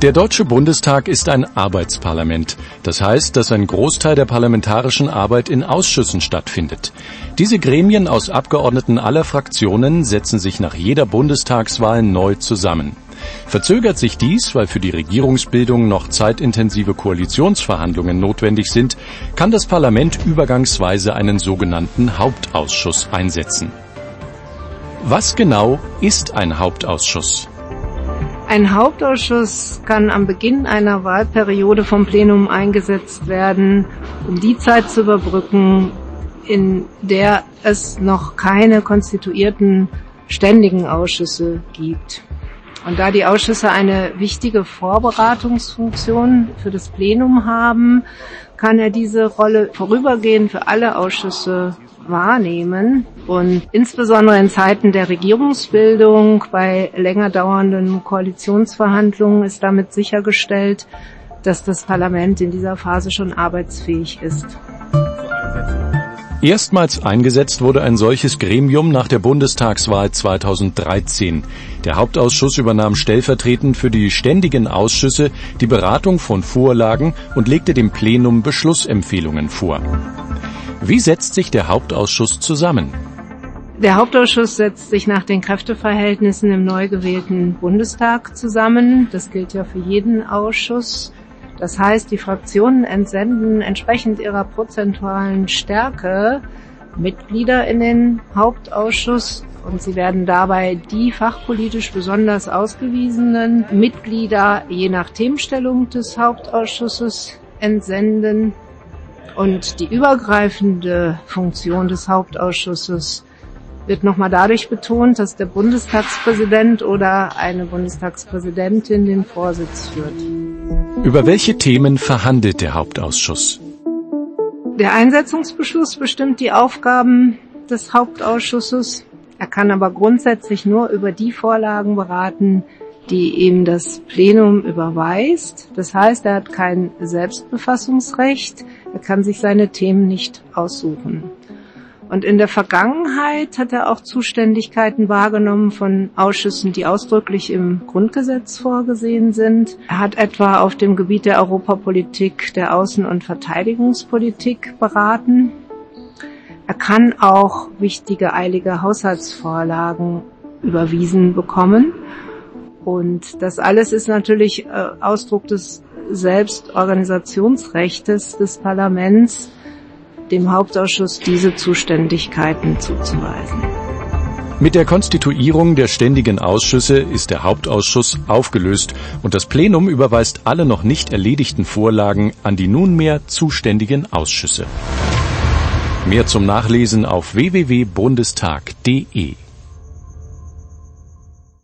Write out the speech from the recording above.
Der Deutsche Bundestag ist ein Arbeitsparlament. Das heißt, dass ein Großteil der parlamentarischen Arbeit in Ausschüssen stattfindet. Diese Gremien aus Abgeordneten aller Fraktionen setzen sich nach jeder Bundestagswahl neu zusammen. Verzögert sich dies, weil für die Regierungsbildung noch zeitintensive Koalitionsverhandlungen notwendig sind, kann das Parlament übergangsweise einen sogenannten Hauptausschuss einsetzen. Was genau ist ein Hauptausschuss? Ein Hauptausschuss kann am Beginn einer Wahlperiode vom Plenum eingesetzt werden, um die Zeit zu überbrücken, in der es noch keine konstituierten ständigen Ausschüsse gibt. Und da die Ausschüsse eine wichtige Vorberatungsfunktion für das Plenum haben, kann er diese Rolle vorübergehend für alle Ausschüsse wahrnehmen. Und insbesondere in Zeiten der Regierungsbildung, bei länger dauernden Koalitionsverhandlungen ist damit sichergestellt, dass das Parlament in dieser Phase schon arbeitsfähig ist. Erstmals eingesetzt wurde ein solches Gremium nach der Bundestagswahl 2013. Der Hauptausschuss übernahm stellvertretend für die ständigen Ausschüsse die Beratung von Vorlagen und legte dem Plenum Beschlussempfehlungen vor. Wie setzt sich der Hauptausschuss zusammen? Der Hauptausschuss setzt sich nach den Kräfteverhältnissen im neu gewählten Bundestag zusammen. Das gilt ja für jeden Ausschuss. Das heißt, die Fraktionen entsenden entsprechend ihrer prozentualen Stärke Mitglieder in den Hauptausschuss und sie werden dabei die fachpolitisch besonders ausgewiesenen Mitglieder je nach Themenstellung des Hauptausschusses entsenden und die übergreifende Funktion des Hauptausschusses wird nochmal dadurch betont, dass der Bundestagspräsident oder eine Bundestagspräsidentin den Vorsitz führt. Über welche Themen verhandelt der Hauptausschuss? Der Einsetzungsbeschluss bestimmt die Aufgaben des Hauptausschusses. Er kann aber grundsätzlich nur über die Vorlagen beraten, die ihm das Plenum überweist. Das heißt, er hat kein Selbstbefassungsrecht. Er kann sich seine Themen nicht aussuchen. Und in der Vergangenheit hat er auch Zuständigkeiten wahrgenommen von Ausschüssen, die ausdrücklich im Grundgesetz vorgesehen sind. Er hat etwa auf dem Gebiet der Europapolitik, der Außen- und Verteidigungspolitik beraten. Er kann auch wichtige eilige Haushaltsvorlagen überwiesen bekommen. Und das alles ist natürlich äh, Ausdruck des Selbstorganisationsrechtes des Parlaments, dem Hauptausschuss diese Zuständigkeiten zuzuweisen. Mit der Konstituierung der ständigen Ausschüsse ist der Hauptausschuss aufgelöst und das Plenum überweist alle noch nicht erledigten Vorlagen an die nunmehr zuständigen Ausschüsse. Mehr zum Nachlesen auf www.bundestag.de